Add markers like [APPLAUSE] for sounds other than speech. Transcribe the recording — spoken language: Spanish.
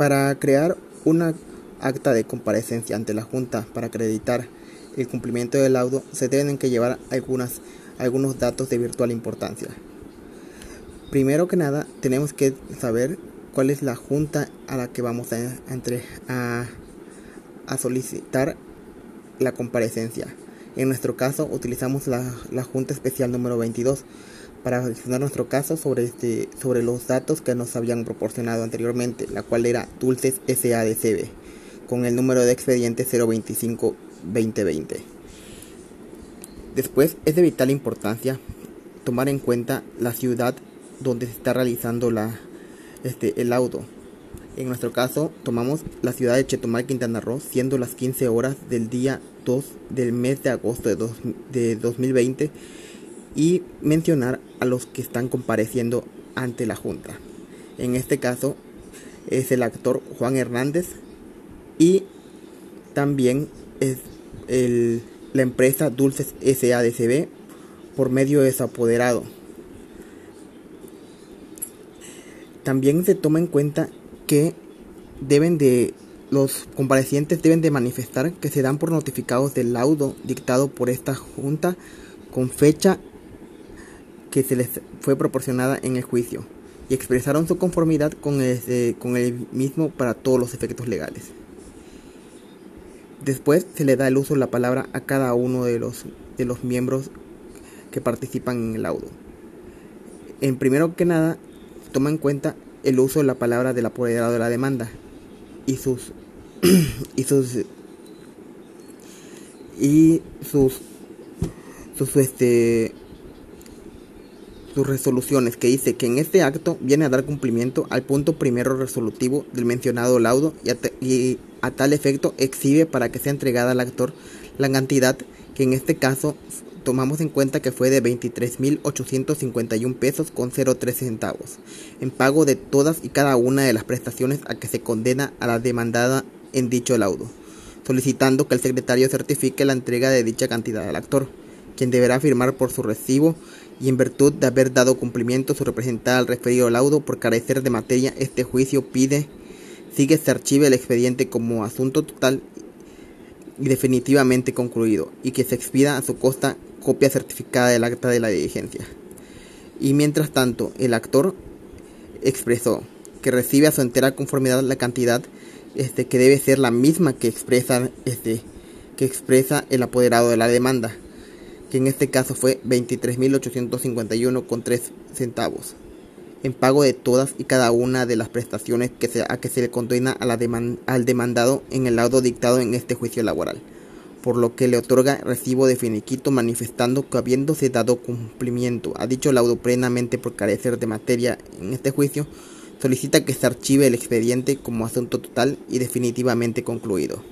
Para crear una acta de comparecencia ante la Junta para acreditar el cumplimiento del laudo, se deben que llevar algunos datos de virtual importancia. Primero que nada, tenemos que saber cuál es la junta a la que vamos a, a, a solicitar la comparecencia. En nuestro caso, utilizamos la, la Junta Especial número 22 para gestionar nuestro caso sobre, este, sobre los datos que nos habían proporcionado anteriormente, la cual era Dulces SADCB, con el número de expediente 025-2020. Después, es de vital importancia tomar en cuenta la ciudad donde se está realizando la, este, el laudo. En nuestro caso, tomamos la ciudad de Chetumal, Quintana Roo, siendo las 15 horas del día 2 del mes de agosto de, dos, de 2020 y mencionar a los que están compareciendo ante la Junta. En este caso es el actor Juan Hernández y también es el, la empresa Dulces SADCB por medio de su apoderado. También se toma en cuenta que deben de los comparecientes deben de manifestar que se dan por notificados del laudo dictado por esta junta con fecha que se les fue proporcionada en el juicio y expresaron su conformidad con el, con el mismo para todos los efectos legales. Después se le da el uso de la palabra a cada uno de los, de los miembros que participan en el laudo. En primero que nada, toma en cuenta el uso de la palabra del apoderado de la demanda y sus [CLEARS THROAT] y sus y sus sus este sus resoluciones que dice que en este acto viene a dar cumplimiento al punto primero resolutivo del mencionado laudo y a, tal efecto exhibe para que sea entregada al actor la cantidad que en este caso tomamos en cuenta que fue de 23.851 pesos con 03 centavos, en pago de todas y cada una de las prestaciones a que se condena a la demandada en dicho laudo, solicitando que el secretario certifique la entrega de dicha cantidad al actor, quien deberá firmar por su recibo y en virtud de haber dado cumplimiento su representada al referido laudo por carecer de materia, este juicio pide sigue se archive el expediente como asunto total y definitivamente concluido y que se expida a su costa copia certificada del acta de la diligencia. Y mientras tanto, el actor expresó que recibe a su entera conformidad la cantidad este, que debe ser la misma que expresa, este, que expresa el apoderado de la demanda, que en este caso fue 23.851 con 3 centavos, en pago de todas y cada una de las prestaciones que se, a que se le condena al demandado en el laudo dictado en este juicio laboral por lo que le otorga recibo de finiquito manifestando que habiéndose dado cumplimiento a dicho laudo plenamente por carecer de materia en este juicio, solicita que se archive el expediente como asunto total y definitivamente concluido.